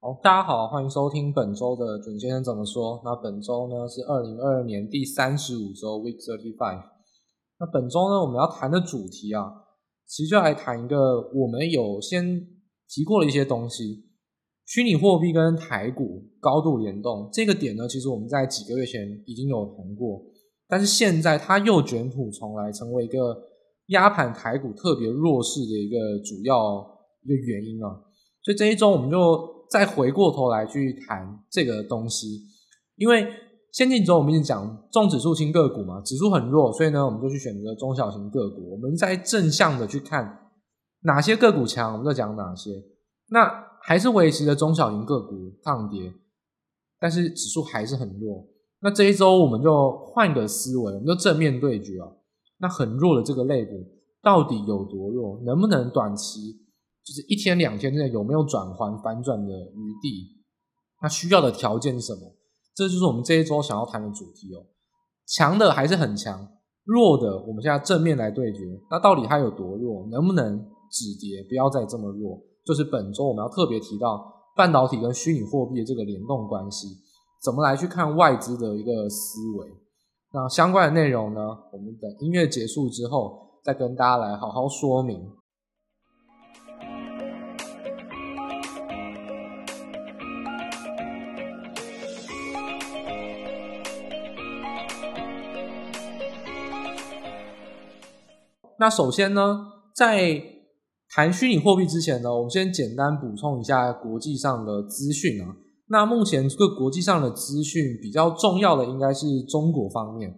好，大家好，欢迎收听本周的准先生怎么说。那本周呢是二零二二年第三十五周，Week Thirty Five。那本周呢我们要谈的主题啊，其实就来谈一个我们有先提过的一些东西，虚拟货币跟台股高度联动这个点呢，其实我们在几个月前已经有谈过，但是现在它又卷土重来，成为一个压盘台股特别弱势的一个主要一个原因啊。所以这一周我们就。再回过头来去谈这个东西，因为先进周我们一直讲重指数轻个股嘛，指数很弱，所以呢，我们就去选择中小型个股。我们在正向的去看哪些个股强，我们就讲哪些。那还是维持着中小型个股抗跌，但是指数还是很弱。那这一周我们就换个思维，我们就正面对决啊。那很弱的这个类股到底有多弱？能不能短期？就是一天两天之内有没有转换反转的余地？它需要的条件是什么？这就是我们这一周想要谈的主题哦。强的还是很强，弱的我们现在正面来对决。那到底它有多弱？能不能止跌？不要再这么弱？就是本周我们要特别提到半导体跟虚拟货币的这个联动关系，怎么来去看外资的一个思维？那相关的内容呢？我们等音乐结束之后再跟大家来好好说明。那首先呢，在谈虚拟货币之前呢，我们先简单补充一下国际上的资讯啊。那目前这个国际上的资讯比较重要的应该是中国方面。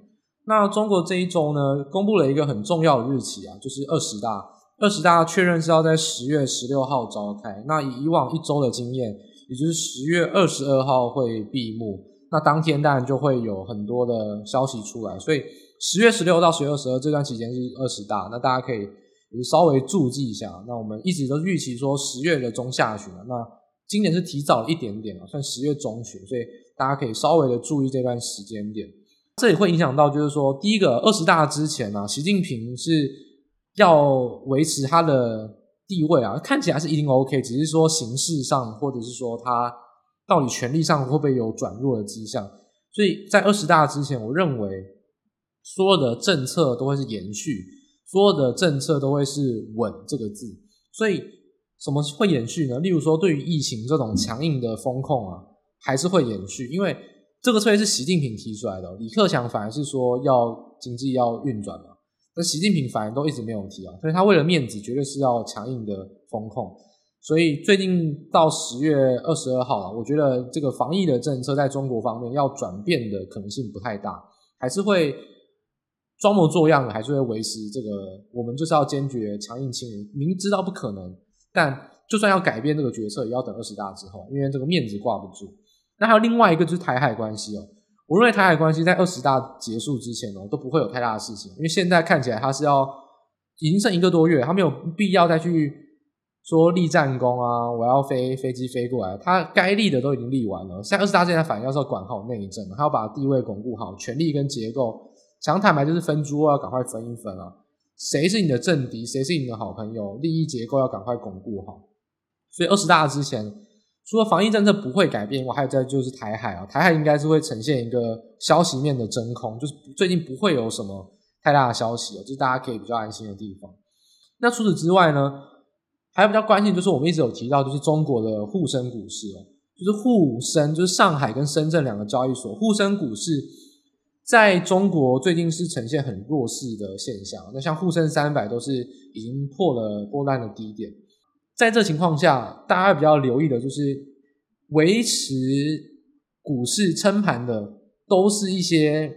那中国这一周呢，公布了一个很重要的日期啊，就是二十大。二十大确认是要在十月十六号召开。那以以往一周的经验，也就是十月二十二号会闭幕。那当天当然就会有很多的消息出来，所以。十月十六到十月二十二这段期间是二十大，那大家可以稍微注记一下。那我们一直都预期说十月的中下旬，那今年是提早一点点了，算十月中旬，所以大家可以稍微的注意这段时间点。这也会影响到，就是说第一个二十大之前呢，习近平是要维持他的地位啊，看起来是一定 OK，只是说形式上或者是说他到底权力上会不会有转弱的迹象。所以在二十大之前，我认为。所有的政策都会是延续，所有的政策都会是“稳”这个字。所以，什么会延续呢？例如说，对于疫情这种强硬的风控啊，还是会延续，因为这个策略是习近平提出来的。李克强反而是说要经济要运转嘛，那习近平反而都一直没有提啊。所以他为了面子，绝对是要强硬的风控。所以最近到十月二十二号了，我觉得这个防疫的政策在中国方面要转变的可能性不太大，还是会。装模作样的还是会维持这个，我们就是要坚决强硬清零，明知道不可能，但就算要改变这个决策，也要等二十大之后，因为这个面子挂不住。那还有另外一个就是台海关系哦，我认为台海关系在二十大结束之前哦都不会有太大的事情，因为现在看起来它是要已经剩一个多月，它没有必要再去说立战功啊，我要飞飞机飞过来，它该立的都已经立完了。现在二十大现在反而要是要管好内政，他要把地位巩固好，权力跟结构。想坦白就是分猪要赶快分一分啊！谁是你的政敌，谁是你的好朋友？利益结构要赶快巩固好。所以二十大之前，除了防疫政策不会改变，我还有在就是台海啊，台海应该是会呈现一个消息面的真空，就是最近不会有什么太大的消息，就是大家可以比较安心的地方。那除此之外呢，还有比较关心就是我们一直有提到，就是中国的沪深股市哦，就是沪深，就是上海跟深圳两个交易所，沪深股市。在中国最近是呈现很弱势的现象，那像沪深三百都是已经破了波段的低点，在这情况下，大家比较留意的就是维持股市撑盘的都是一些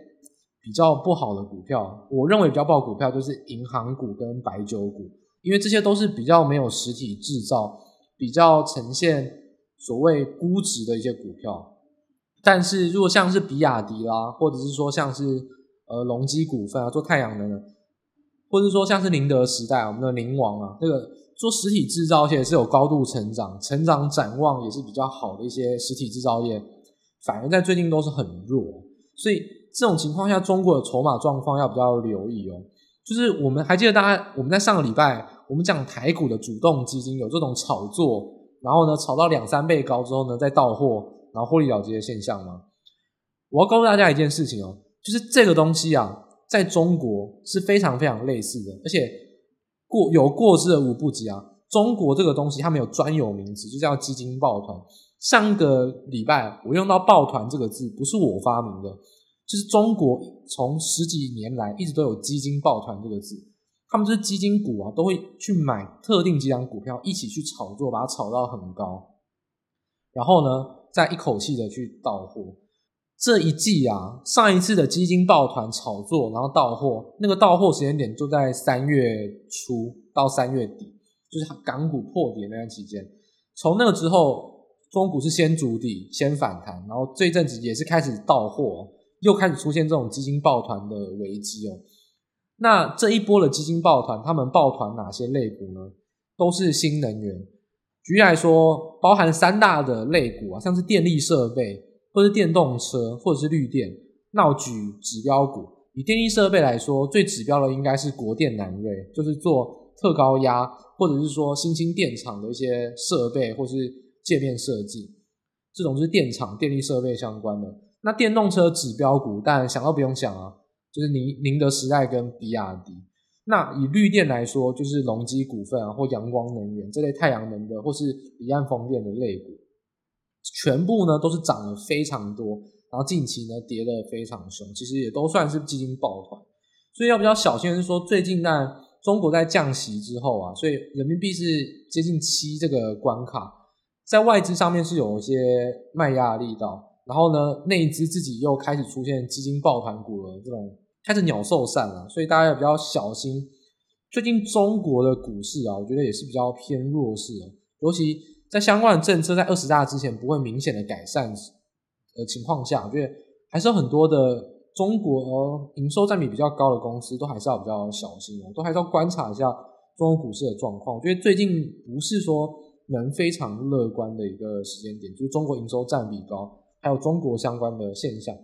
比较不好的股票。我认为比较不好的股票就是银行股跟白酒股，因为这些都是比较没有实体制造，比较呈现所谓估值的一些股票。但是如果像是比亚迪啦，或者是说像是呃隆基股份啊，做太阳能的，或者说像是宁德时代，我们的宁王啊，这个做实体制造业是有高度成长，成长展望也是比较好的一些实体制造业，反而在最近都是很弱，所以这种情况下，中国的筹码状况要比较留意哦。就是我们还记得大家，我们在上个礼拜我们讲台股的主动基金有这种炒作。然后呢炒到两三倍高之后呢再到货，然后获利了结的现象吗？我要告诉大家一件事情哦，就是这个东西啊，在中国是非常非常类似的，而且过有过之而无不及啊。中国这个东西它没有专有名词，就叫基金抱团。上个礼拜我用到“抱团”这个字，不是我发明的，就是中国从十几年来一直都有“基金抱团”这个字。他们就是基金股啊，都会去买特定几档股票，一起去炒作，把它炒到很高，然后呢，再一口气的去到货。这一季啊，上一次的基金抱团炒作，然后到货，那个到货时间点就在三月初到三月底。就是港股破底那段期间，从那个之后，中股是先筑底，先反弹，然后这一阵子也是开始到货，又开始出现这种基金抱团的危机哦。那这一波的基金抱团，他们抱团哪些类股呢？都是新能源。举例来说，包含三大的类股啊，像是电力设备，或是电动车，或者是绿电。那我举指标股，以电力设备来说，最指标的应该是国电南瑞，就是做。特高压，或者是说新兴电厂的一些设备，或是界面设计，这种就是电厂电力设备相关的。那电动车指标股，但想都不用想啊，就是宁宁德时代跟比亚迪。那以绿电来说，就是隆基股份啊，或阳光能源这类太阳能的，或是离岸风电的类股，全部呢都是涨了非常多，然后近期呢跌得非常凶，其实也都算是基金抱团。所以要比较小心的是说，最近呢。中国在降息之后啊，所以人民币是接近七这个关卡，在外资上面是有一些卖压力道，然后呢，内资自己又开始出现基金抱团股了，这种开始鸟兽散了，所以大家要比较小心。最近中国的股市啊，我觉得也是比较偏弱势的，尤其在相关的政策在二十大之前不会明显的改善的情况下，我觉得还是有很多的。中国营收占比比较高的公司都还是要比较小心哦，都还是要观察一下中国股市的状况。我觉得最近不是说能非常乐观的一个时间点，就是中国营收占比高，还有中国相关的现象，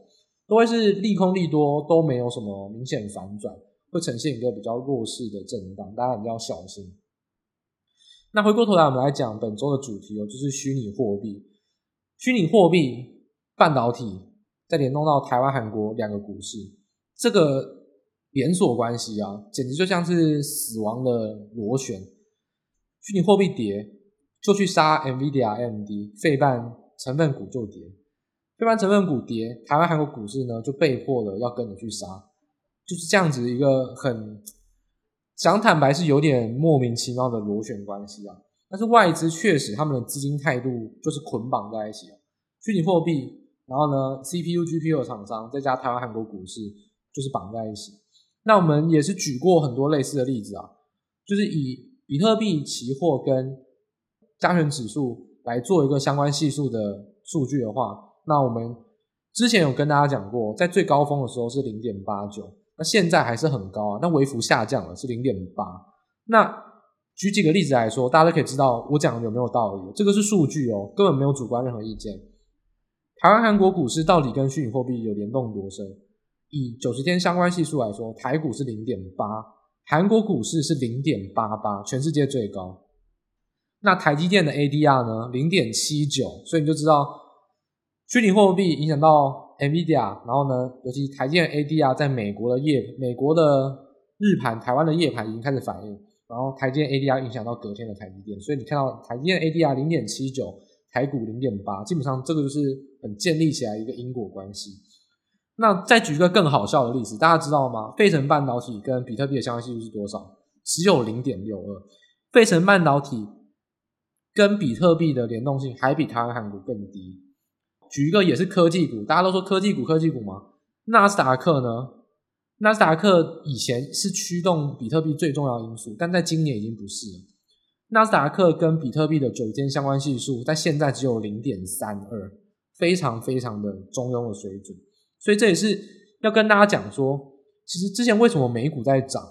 都会是利空利多都没有什么明显反转，会呈现一个比较弱势的震荡，大家比较小心。那回过头来，我们来讲本周的主题哦，就是虚拟货币、虚拟货币、半导体。再联动到台湾、韩国两个股市，这个连锁关系啊，简直就像是死亡的螺旋。虚拟货币跌，就去杀 NVIDIA、AMD，费半成分股就跌，费半成分股跌，台湾、韩国股市呢就被迫了要跟着去杀，就是这样子一个很想坦白是有点莫名其妙的螺旋关系啊。但是外资确实他们的资金态度就是捆绑在一起啊，虚拟货币。然后呢，CPU、GPU 的厂商再加台湾、韩国股市，就是绑在一起。那我们也是举过很多类似的例子啊，就是以比特币期货跟加权指数来做一个相关系数的数据的话，那我们之前有跟大家讲过，在最高峰的时候是零点八九，那现在还是很高啊，那微幅下降了是零点八。那举几个例子来说，大家都可以知道我讲的有没有道理。这个是数据哦，根本没有主观任何意见。台湾、韩国股市到底跟虚拟货币有联动多深？以九十天相关系数来说，台股是零点八，韩国股市是零点八八，全世界最高。那台积电的 ADR 呢？零点七九，所以你就知道虚拟货币影响到 NVIDIA，然后呢，尤其台积电 ADR 在美国的夜，美国的日盘、台湾的夜盘已经开始反应，然后台积电 ADR 影响到隔天的台积电，所以你看到台积电 ADR 零点七九。台股零点八，基本上这个就是很建立起来一个因果关系。那再举一个更好笑的例子，大家知道吗？费城半导体跟比特币的相关系数是多少？只有零点六二。费城半导体跟比特币的联动性还比台湾、韩国更低。举一个也是科技股，大家都说科技股、科技股吗？纳斯达克呢？纳斯达克以前是驱动比特币最重要因素，但在今年已经不是了。纳斯达克跟比特币的九天相关系数在现在只有零点三二，非常非常的中庸的水准。所以这也是要跟大家讲说，其实之前为什么美股在涨，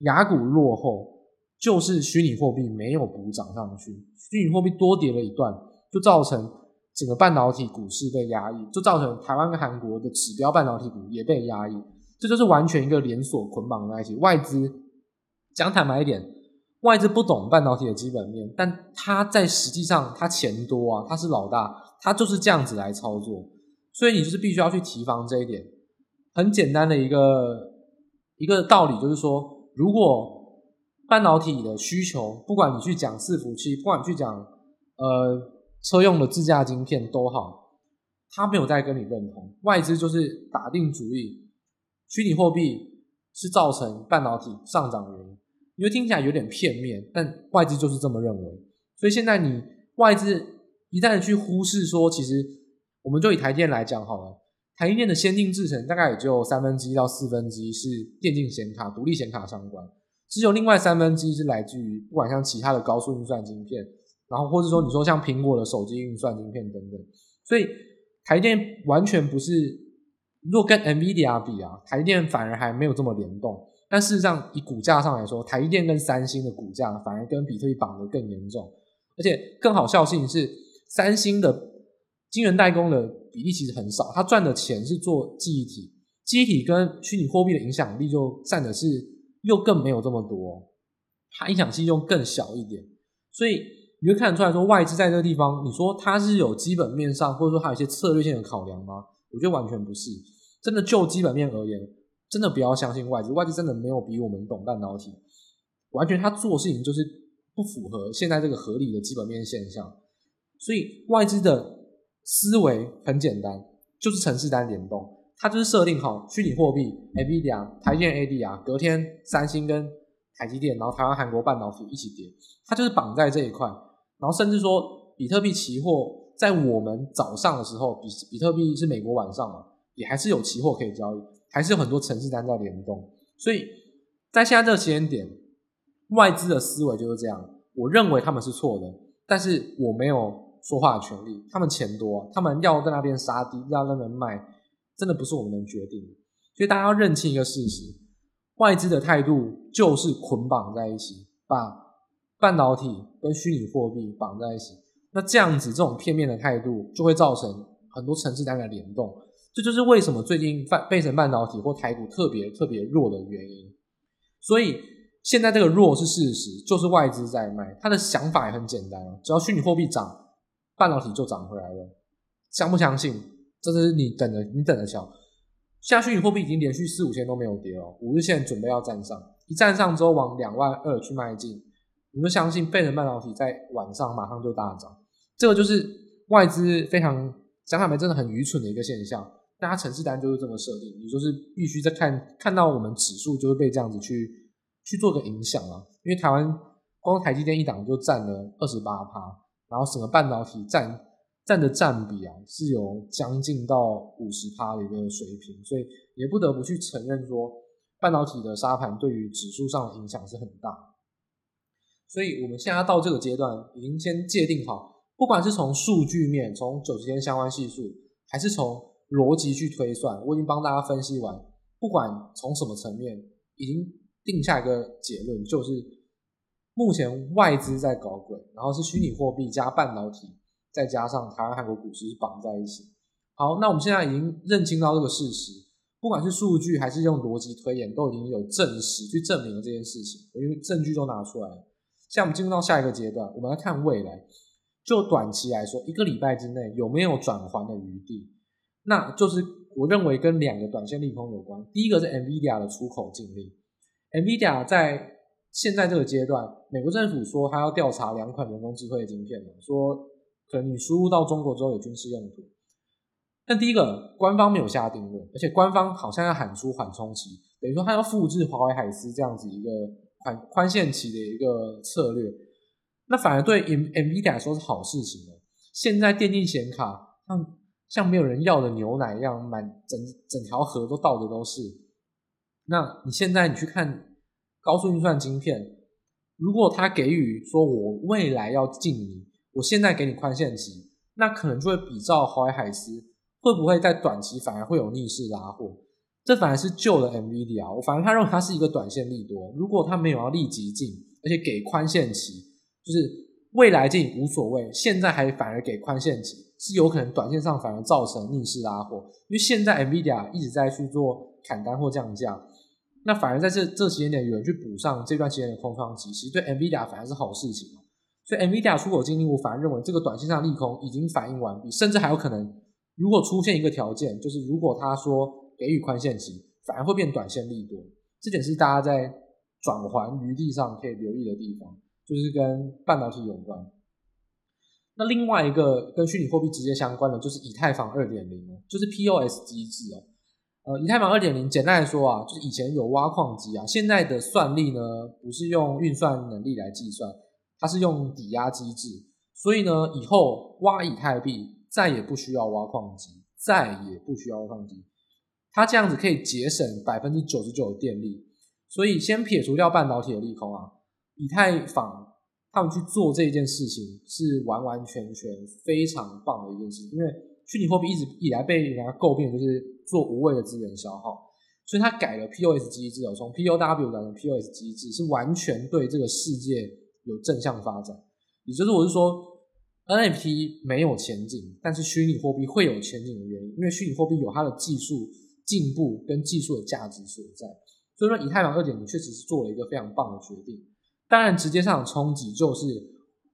雅股落后，就是虚拟货币没有补涨上去，虚拟货币多跌了一段，就造成整个半导体股市被压抑，就造成台湾跟韩国的指标半导体股也被压抑，这就是完全一个连锁捆绑在一起。外资讲坦白一点。外资不懂半导体的基本面，但他在实际上他钱多啊，他是老大，他就是这样子来操作，所以你就是必须要去提防这一点。很简单的一个一个道理就是说，如果半导体的需求，不管你去讲伺服器，不管你去讲呃车用的自驾晶片都好，他没有在跟你认同，外资就是打定主意，虚拟货币是造成半导体上涨的原因。因为听起来有点片面，但外资就是这么认为。所以现在你外资一旦去忽视说，其实我们就以台电来讲好了，台电的先进制程大概也就三分之一到四分之一是电竞显卡、独立显卡相关，只有另外三分之一是来自于不管像其他的高速运算晶片，然后或者说你说像苹果的手机运算晶片等等。所以台电完全不是，如果跟 NVIDIA 比啊，台电反而还没有这么联动。但事实上，以股价上来说，台积电跟三星的股价反而跟比特币绑得更严重，而且更好笑的是，三星的晶圆代工的比例其实很少，它赚的钱是做记忆体，记忆体跟虚拟货币的影响力就占的是又更没有这么多，它影响性又更小一点，所以你会看得出来说，外资在这个地方，你说它是有基本面上，或者说它有一些策略性的考量吗？我觉得完全不是，真的就基本面而言。真的不要相信外资，外资真的没有比我们懂半导体，完全他做事情就是不符合现在这个合理的基本面现象。所以外资的思维很简单，就是程式单联动，它就是设定好虚拟货币 A B D 啊、台积电 ADR，隔天三星跟台积电，然后台湾、韩国半导体一起跌，它就是绑在这一块。然后甚至说比特币期货在我们早上的时候，比比特币是美国晚上嘛，也还是有期货可以交易。还是有很多城市单在联动，所以在现在这个时间点，外资的思维就是这样。我认为他们是错的，但是我没有说话的权利。他们钱多，他们要在那边杀低，要在那边卖，真的不是我们能决定的。所以大家要认清一个事实：外资的态度就是捆绑在一起，把半导体跟虚拟货币绑在一起。那这样子，这种片面的态度就会造成很多程式单的联动。这就是为什么最近半费城半导体或台股特别特别弱的原因。所以现在这个弱是事实，就是外资在卖。他的想法也很简单，只要虚拟货币涨，半导体就涨回来了。相不相信？这是你等着，你等着瞧。现在虚拟货币已经连续四五天都没有跌了，五日线准备要站上，一站上之后往两万二去迈进，你就相信费城半导体在晚上马上就大涨。这个就是外资非常想想没真的很愚蠢的一个现象。大家程式单就是这么设定，你就是必须在看看到我们指数就会被这样子去去做个影响啊。因为台湾光台积电一档就占了二十八趴，然后整个半导体占占的占比啊是有将近到五十趴的一个水平，所以也不得不去承认说半导体的沙盘对于指数上的影响是很大。所以我们现在到这个阶段，已经先界定好，不管是从数据面，从九十天相关系数，还是从逻辑去推算，我已经帮大家分析完。不管从什么层面，已经定下一个结论，就是目前外资在搞鬼，然后是虚拟货币加半导体，再加上台湾、韩国股市绑在一起。好，那我们现在已经认清到这个事实，不管是数据还是用逻辑推演，都已经有证实去证明了这件事情，我因为证据都拿出来了。现在我们进入到下一个阶段，我们来看未来。就短期来说，一个礼拜之内有没有转圜的余地？那就是我认为跟两个短线利空有关。第一个是 NVIDIA 的出口禁令，NVIDIA 在现在这个阶段，美国政府说他要调查两款人工智慧的晶片嘛，说可能你输入到中国之后有军事用途。但第一个官方没有下定论，而且官方好像要喊出缓冲期，等于说他要复制华为海思这样子一个宽宽限期的一个策略。那反而对 M M V D 来说是好事情。现在电竞显卡像。像没有人要的牛奶一样，满整整条河都倒的都是。那你现在你去看高速运算晶片，如果他给予说我未来要进你，我现在给你宽限期，那可能就会比照华为海思，会不会在短期反而会有逆势拉货？这反而是救了 NVIDIA。我反而他认为它是一个短线利多。如果他没有要立即进，而且给宽限期，就是。未来进无所谓，现在还反而给宽限期，是有可能短线上反而造成逆势拉货。因为现在 NVIDIA 一直在去做砍单或降价，那反而在这这期间点有人去补上这段时间的空窗期，其实对 NVIDIA 反而是好事情。所以 NVIDIA 出口经历，我反而认为这个短线上利空已经反应完毕，甚至还有可能，如果出现一个条件，就是如果他说给予宽限期，反而会变短线利多。这点是大家在转圜余地上可以留意的地方，就是跟半导体有关。那另外一个跟虚拟货币直接相关的，就是以太坊二点零就是 POS 机制哦。呃，以太坊二点零简单来说啊，就是以前有挖矿机啊，现在的算力呢，不是用运算能力来计算。它是用抵押机制，所以呢，以后挖以太币再也不需要挖矿机，再也不需要挖矿机，它这样子可以节省百分之九十九的电力。所以先撇除掉半导体的利空啊，以太坊他们去做这件事情是完完全全非常棒的一件事情，因为虚拟货币一直以来被人家诟病就是做无谓的资源消耗，所以它改了 POS 机制哦，从 POW 改成 POS 机制是完全对这个世界。有正向发展，也就是我是说，NFT 没有前景，但是虚拟货币会有前景的原因，因为虚拟货币有它的技术进步跟技术的价值所在。所以说，以太坊二点零确实是做了一个非常棒的决定。当然，直接上的冲击就是，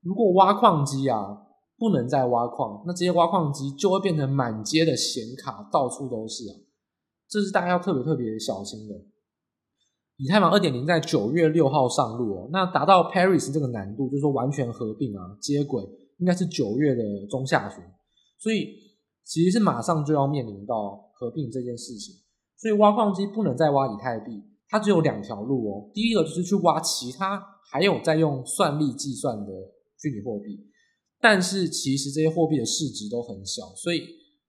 如果挖矿机啊不能再挖矿，那这些挖矿机就会变成满街的显卡，到处都是啊，这是大家要特别特别小心的。以太坊二点零在九月六号上路哦，那达到 Paris 这个难度，就是说完全合并啊，接轨，应该是九月的中下旬，所以其实是马上就要面临到合并这件事情。所以挖矿机不能再挖以太币，它只有两条路哦。第一个就是去挖其他还有在用算力计算的虚拟货币，但是其实这些货币的市值都很小，所以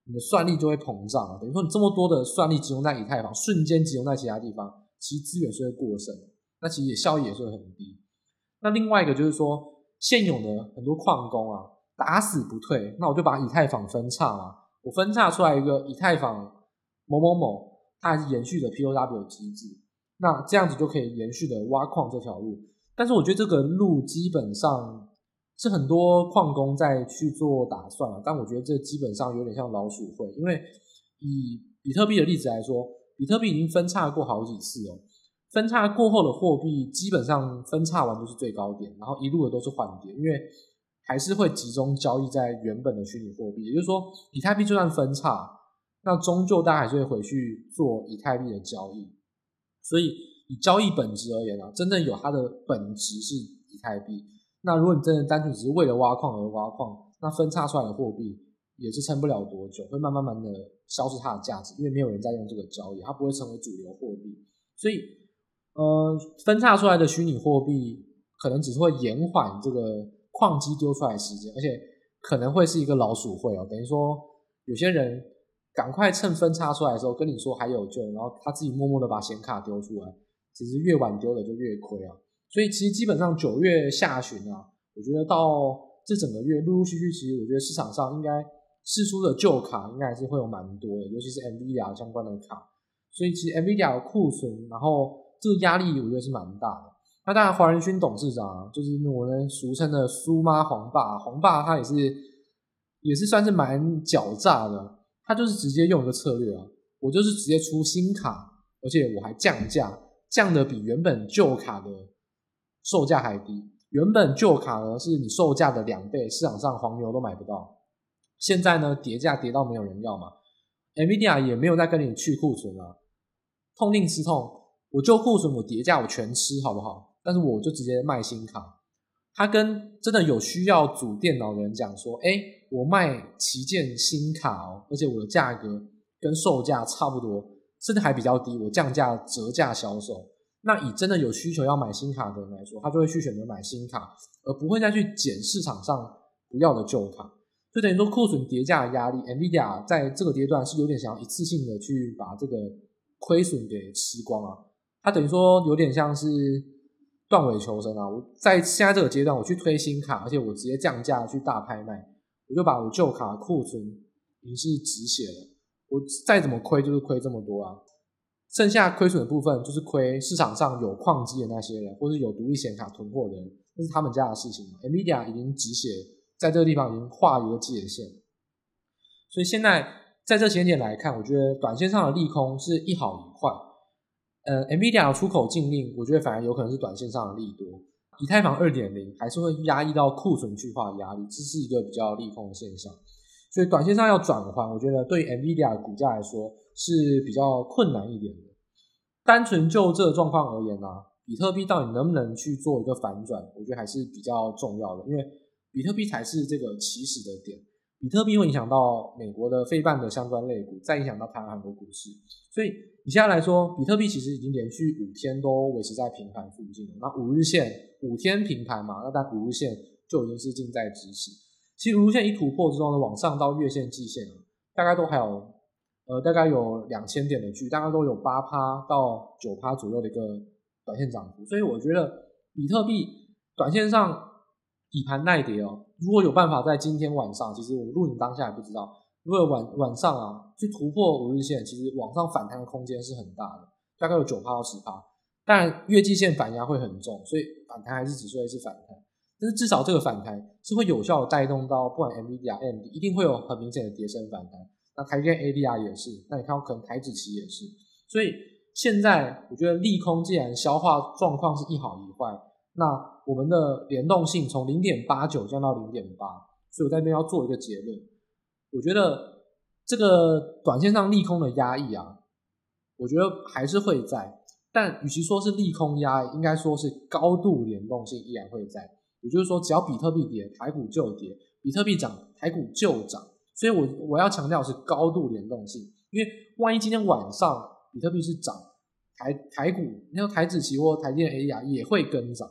你的算力就会膨胀，等于说你这么多的算力集中在以太坊，瞬间集中在其他地方。其实资源是会过剩，那其实也效益也是会很低。那另外一个就是说，现有的很多矿工啊，打死不退，那我就把以太坊分叉嘛，我分叉出来一个以太坊某某某，它还是延续的 POW 机制，那这样子就可以延续的挖矿这条路。但是我觉得这个路基本上是很多矿工在去做打算啊，但我觉得这基本上有点像老鼠会，因为以比特币的例子来说。比特币已经分叉过好几次哦，分叉过后的货币基本上分叉完都是最高点，然后一路的都是缓跌，因为还是会集中交易在原本的虚拟货币，也就是说，以太币就算分叉，那终究大家还是会回去做以太币的交易。所以以交易本质而言啊，真正有它的本质是以太币。那如果你真的单纯只是为了挖矿而挖矿，那分叉出来的货币也是撑不了多久，会慢慢慢的。消失它的价值，因为没有人在用这个交易，它不会成为主流货币。所以，呃，分叉出来的虚拟货币可能只是会延缓这个矿机丢出来的时间，而且可能会是一个老鼠会哦。等于说，有些人赶快趁分叉出来的时候跟你说还有救，然后他自己默默的把显卡丢出来，其实越晚丢的就越亏啊。所以，其实基本上九月下旬啊，我觉得到这整个月陆陆续续，其实我觉得市场上应该。试出的旧卡应该还是会有蛮多的，尤其是 NVIDIA 相关的卡，所以其实 NVIDIA 的库存，然后这个压力我觉得是蛮大的。那当然，黄仁勋董事长，就是我们俗称的苏妈黄爸，黄爸他也是也是算是蛮狡诈的，他就是直接用一个策略啊，我就是直接出新卡，而且我还降价，降的比原本旧卡的售价还低，原本旧卡呢是你售价的两倍，市场上黄牛都买不到。现在呢，跌价跌到没有人要嘛，NVIDIA 也没有再跟你去库存了，痛定思痛，我就库存，我跌价我全吃好不好？但是我就直接卖新卡，他跟真的有需要组电脑的人讲说，哎，我卖旗舰新卡哦，而且我的价格跟售价差不多，甚至还比较低，我降价折价销售。那以真的有需求要买新卡的人来说，他就会去选择买新卡，而不会再去捡市场上不要的旧卡。就等于说库存叠加的压力，NVIDIA 在这个阶段是有点想要一次性的去把这个亏损给吃光啊。它等于说有点像是断尾求生啊。我在现在这个阶段，我去推新卡，而且我直接降价去大拍卖，我就把我旧卡库存已经是止血了。我再怎么亏就是亏这么多啊。剩下亏损的部分就是亏市场上有矿机的那些人，或是有独立显卡囤货的人，那是他们家的事情。NVIDIA 已经止血。在这个地方已经画一个界限，所以现在在这个时间点来看，我觉得短线上的利空是一好一。呃，NVIDIA 的出口禁令，我觉得反而有可能是短线上的利多。以太坊二点零还是会压抑到库存去化压力，这是一个比较利空的现象。所以短线上要转换，我觉得对 NVIDIA 股价来说是比较困难一点的。单纯就这状况而言呢、比特币到底能不能去做一个反转，我觉得还是比较重要的，因为比特币才是这个起始的点。比特币会影响到美国的费半的相关类股，再影响到台湾很多股市。所以以现在来说，比特币其实已经连续五天都维持在平盘附近了。那五日线五天平盘嘛，那但五日线就已经是近在咫尺。其实五日线一突破之后呢，往上到月线、季线大概都还有呃大概有两千点的距，大概都有八趴到九趴左右的一个短线涨幅。所以我觉得比特币短线上。以盘耐跌哦，如果有办法在今天晚上，其实我录影当下也不知道，如果晚晚上啊去突破五日线，其实往上反弹的空间是很大的，大概有九趴到十趴。但月季线反压会很重，所以反弹还是只说是反弹。但是至少这个反弹是会有效的带动到，不管 MVDR、M D，一定会有很明显的跌升反弹。那台积 ADR 也是，那你看可能台指期也是。所以现在我觉得利空既然消化状况是一好一坏，那。我们的联动性从零点八九降到零点八，所以我在这边要做一个结论。我觉得这个短线上利空的压抑啊，我觉得还是会在，但与其说是利空压抑，应该说是高度联动性依然会在。也就是说，只要比特币跌，台股就跌；比特币涨，台股就涨。所以我我要强调是高度联动性，因为万一今天晚上比特币是涨，台台股，你像台指期或台电 ADR 也会跟涨。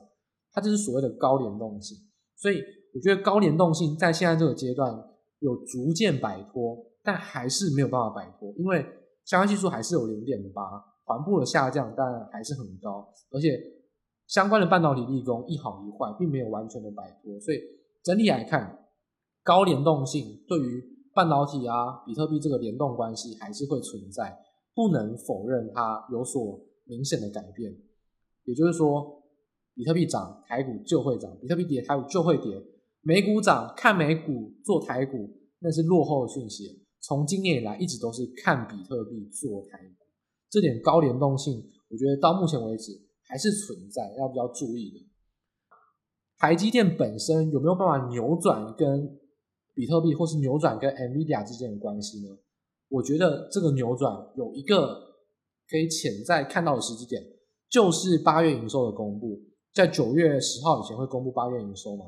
它就是所谓的高联动性，所以我觉得高联动性在现在这个阶段有逐渐摆脱，但还是没有办法摆脱，因为相关系数还是有零点八，缓步的下降，但还是很高，而且相关的半导体立功一好一坏，并没有完全的摆脱，所以整体来看，高联动性对于半导体啊、比特币这个联动关系还是会存在，不能否认它有所明显的改变，也就是说。比特币涨，台股就会涨；比特币跌，台股就会跌。美股涨，看美股做台股，那是落后的讯息。从今年以来，一直都是看比特币做台股，这点高联动性，我觉得到目前为止还是存在，要比较注意的。台积电本身有没有办法扭转跟比特币，或是扭转跟 NVIDIA 之间的关系呢？我觉得这个扭转有一个可以潜在看到的时机点，就是八月营收的公布。在九月十号以前会公布八月营收嘛？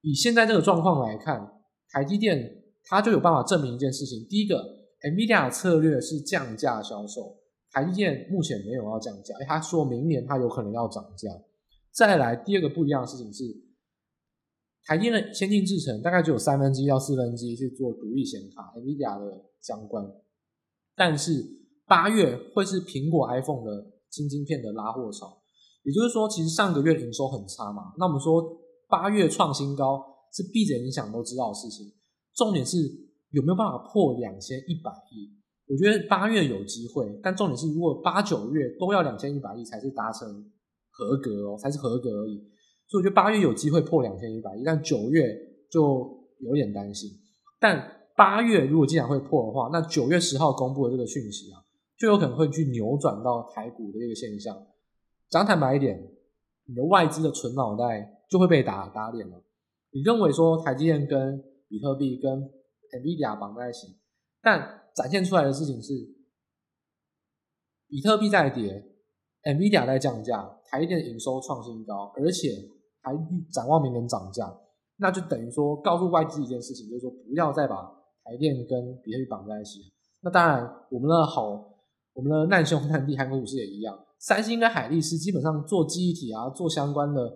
以现在这个状况来看，台积电它就有办法证明一件事情：第一个，NVIDIA 策略是降价销售，台积电目前没有要降价，诶，他说明年它有可能要涨价。再来，第二个不一样的事情是，台积电的先进制程大概只有三分之一到四分之一是做独立显卡，NVIDIA 的相关，但是八月会是苹果 iPhone 的新晶片的拉货潮。也就是说，其实上个月营收很差嘛。那我们说八月创新高是闭着眼睛想都知道的事情。重点是有没有办法破两千一百亿？我觉得八月有机会，但重点是如果八九月都要两千一百亿才是达成合格哦，才是合格而已。所以我觉得八月有机会破两千一百亿，但九月就有点担心。但八月如果既然会破的话，那九月十号公布的这个讯息啊，就有可能会去扭转到台股的一个现象。讲坦白一点，你的外资的纯脑袋就会被打打脸了。你认为说台积电跟比特币跟 NVIDIA 绑在一起，但展现出来的事情是，比特币在跌，NVIDIA 在降价，台积电营收创新高，而且还展望明年涨价，那就等于说告诉外资一件事情，就是说不要再把台电跟比特币绑在一起。那当然，我们的好，我们的难兄难弟韩国股市也一样。三星跟海力士基本上做记忆体啊，做相关的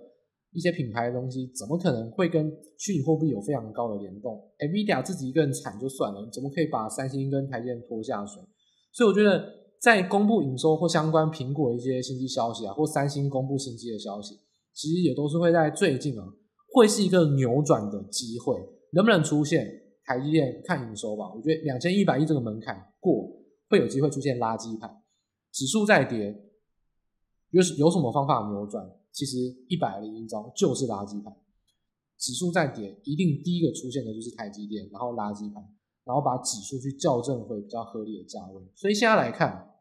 一些品牌的东西，怎么可能会跟虚拟货币有非常高的联动？NVIDIA 自己一个人惨就算了，怎么可以把三星跟台积电拖下水？所以我觉得，在公布营收或相关苹果一些新机消息啊，或三星公布新机的消息，其实也都是会在最近啊，会是一个扭转的机会，能不能出现？台积电看营收吧，我觉得两千一百亿这个门槛过，会有机会出现垃圾盘，指数在跌。有有什么方法扭转？其实一百零一招就是垃圾盘，指数在跌，一定第一个出现的就是台积电，然后垃圾盘，然后把指数去校正回比较合理的价位。所以现在来看，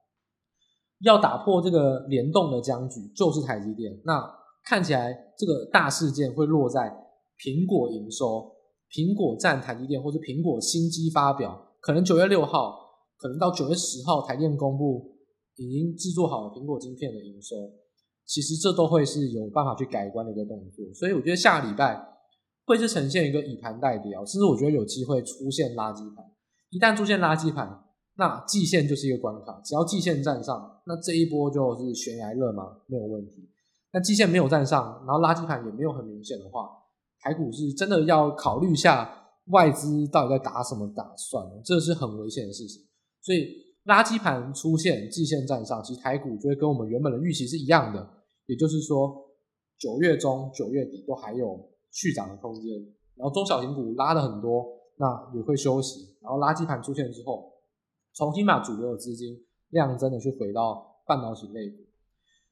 要打破这个联动的僵局，就是台积电。那看起来这个大事件会落在苹果营收，苹果占台积电，或者苹果新机发表，可能九月六号，可能到九月十号，台电公布已经制作好了苹果晶片的营收。其实这都会是有办法去改观的一个动作，所以我觉得下礼拜会是呈现一个以盘代跌，甚至我觉得有机会出现垃圾盘。一旦出现垃圾盘，那季线就是一个关卡，只要季线站上，那这一波就是悬崖勒马，没有问题。那季线没有站上，然后垃圾盘也没有很明显的话，台股是真的要考虑一下外资到底在打什么打算，这是很危险的事情。所以垃圾盘出现，季线站上，其实台股就会跟我们原本的预期是一样的。也就是说，九月中、九月底都还有续涨的空间，然后中小型股拉了很多，那也会休息。然后垃圾盘出现之后，重新把主流的资金量真的去回到半导体类股。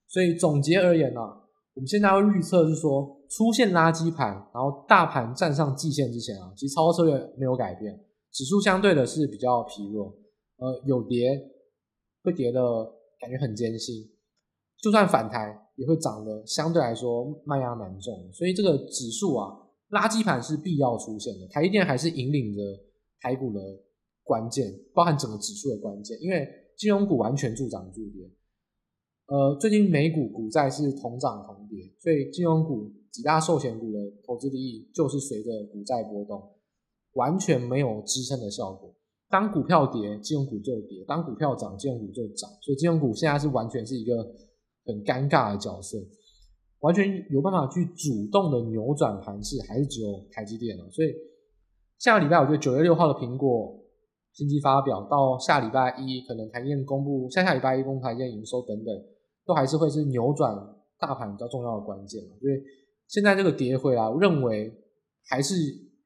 所以总结而言呢、啊，我们现在要预测是说，出现垃圾盘，然后大盘站上季线之前啊，其实操作策略没有改变，指数相对的是比较疲弱，呃，有跌会跌的感觉很艰辛，就算反弹。也会涨得相对来说卖压蛮重，所以这个指数啊，垃圾盘是必要出现的。台积电还是引领着台股的关键，包含整个指数的关键，因为金融股完全助涨助跌。呃，最近美股股债是同涨同跌，所以金融股几大寿险股的投资利益就是随着股债波动，完全没有支撑的效果。当股票跌，金融股就跌；当股票涨，金融股就涨。所以金融股现在是完全是一个。很尴尬的角色，完全有办法去主动的扭转盘势，还是只有台积电了。所以下个礼拜，我觉得九月六号的苹果新机发表，到下礼拜一可能台积电公布，下下礼拜一公布台积电营收等等，都还是会是扭转大盘比较重要的关键。所以现在这个跌回来，我认为还是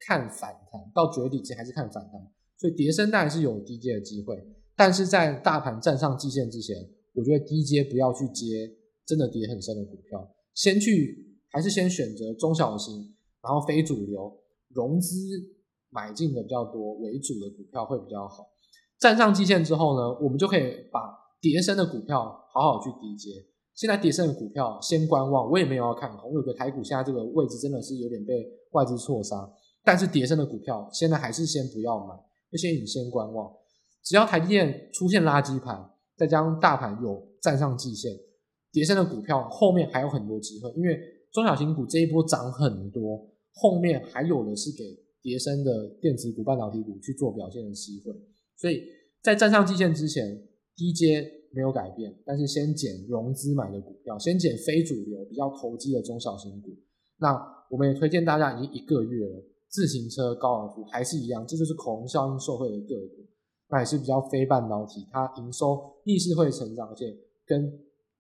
看反弹，到九月底前还是看反弹。所以跌深当然是有低阶的机会，但是在大盘站上季线之前。我觉得低阶不要去接真的跌很深的股票，先去还是先选择中小型，然后非主流融资买进的比较多为主的股票会比较好。站上季线之后呢，我们就可以把叠升的股票好好去低接。现在叠升的股票先观望，我也没有要看空，因为我觉得台股现在这个位置真的是有点被外资错杀。但是叠升的股票现在还是先不要买，就先以先观望。只要台积电出现垃圾盘。再加上大盘有站上季线，跌深的股票后面还有很多机会，因为中小型股这一波涨很多，后面还有的是给跌深的电子股、半导体股去做表现的机会。所以在站上季线之前，低阶没有改变，但是先减融资买的股票，先减非主流、比较投机的中小型股。那我们也推荐大家已经一个月了，自行车、高尔夫还是一样，这就是口红效应受惠的个股。那也是比较非半导体，它营收逆势会成长，而且跟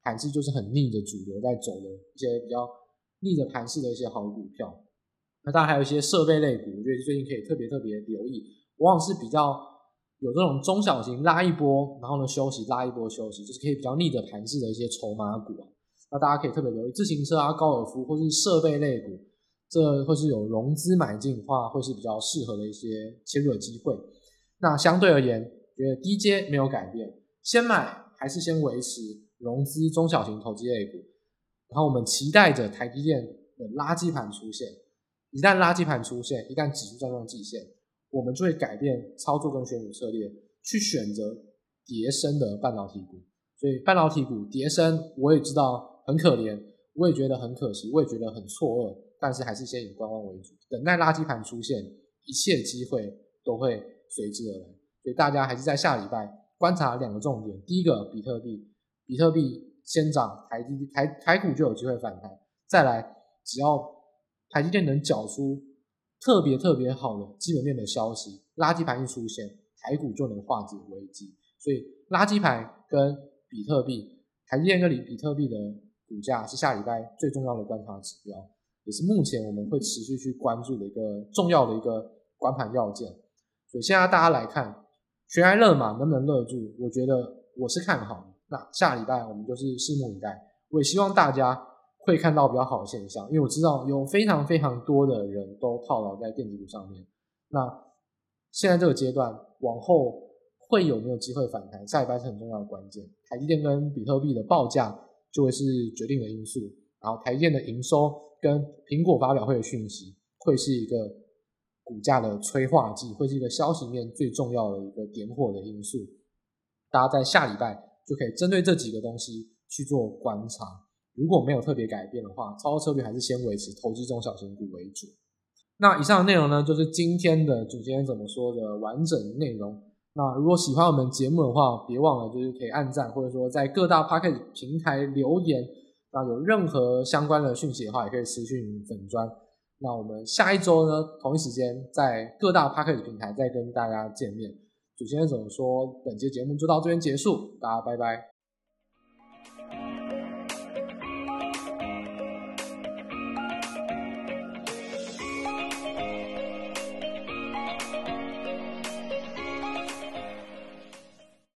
盘势就是很逆的主流在走的一些比较逆的盘势的一些好股票。那当然还有一些设备类股，我觉得最近可以特别特别留意，往往是比较有这种中小型拉一波，然后呢休息，拉一波休息，就是可以比较逆的盘势的一些筹码股啊。那大家可以特别留意自行车啊、高尔夫或是设备类股，这会是有融资买进的话，会是比较适合的一些切入的机会。那相对而言，觉得低阶没有改变，先买还是先维持融资中小型投机类股，然后我们期待着台积电的垃圾盘出现，一旦垃圾盘出现，一旦指数站上季线，我们就会改变操作跟选股策略，去选择叠升的半导体股。所以半导体股叠升，我也知道很可怜，我也觉得很可惜，我也觉得很错愕，但是还是先以观望为主，等待垃圾盘出现，一切机会都会。随之而来，所以大家还是在下礼拜观察两个重点。第一个，比特币，比特币先涨，台积台台股就有机会反弹。再来，只要台积电能缴出特别特别好的基本面的消息，垃圾盘一出现，台股就能化解危机。所以，垃圾盘跟比特币，台积电跟比特币的股价是下礼拜最重要的观察指标，也是目前我们会持续去关注的一个重要的一个观盘要件。所以现在大家来看，悬崖勒马能不能勒住？我觉得我是看好。那下礼拜我们就是拭目以待。我也希望大家会看到比较好的现象，因为我知道有非常非常多的人都套牢在电子股上面。那现在这个阶段往后会有没有机会反弹，下礼拜是很重要的关键。台积电跟比特币的报价就会是决定的因素，然后台电的营收跟苹果发表会的讯息会是一个股价的催化剂，会是一个消息面最重要的一个点火的因素。大家在下礼拜就可以针对这几个东西去做观察。如果没有特别改变的话，操作策略还是先维持投机中小型股为主。那以上的内容呢，就是今天的主持人怎么说的完整内容。那如果喜欢我们节目的话，别忘了就是可以按赞，或者说在各大 Podcast 平台留言。那有任何相关的讯息的话，也可以私讯粉砖。那我们下一周呢，同一时间在各大 Podcast 平台再跟大家见面。主持人怎么说？本期节目就到这边结束，大家拜拜。